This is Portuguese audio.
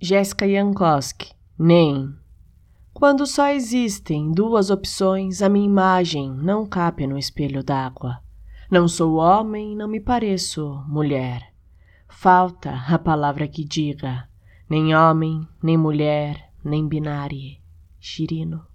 Jessica Jankowski, nem. Quando só existem duas opções, a minha imagem não cabe no espelho d'água. Não sou homem, não me pareço mulher. Falta a palavra que diga nem homem, nem mulher, nem binário. Chirino.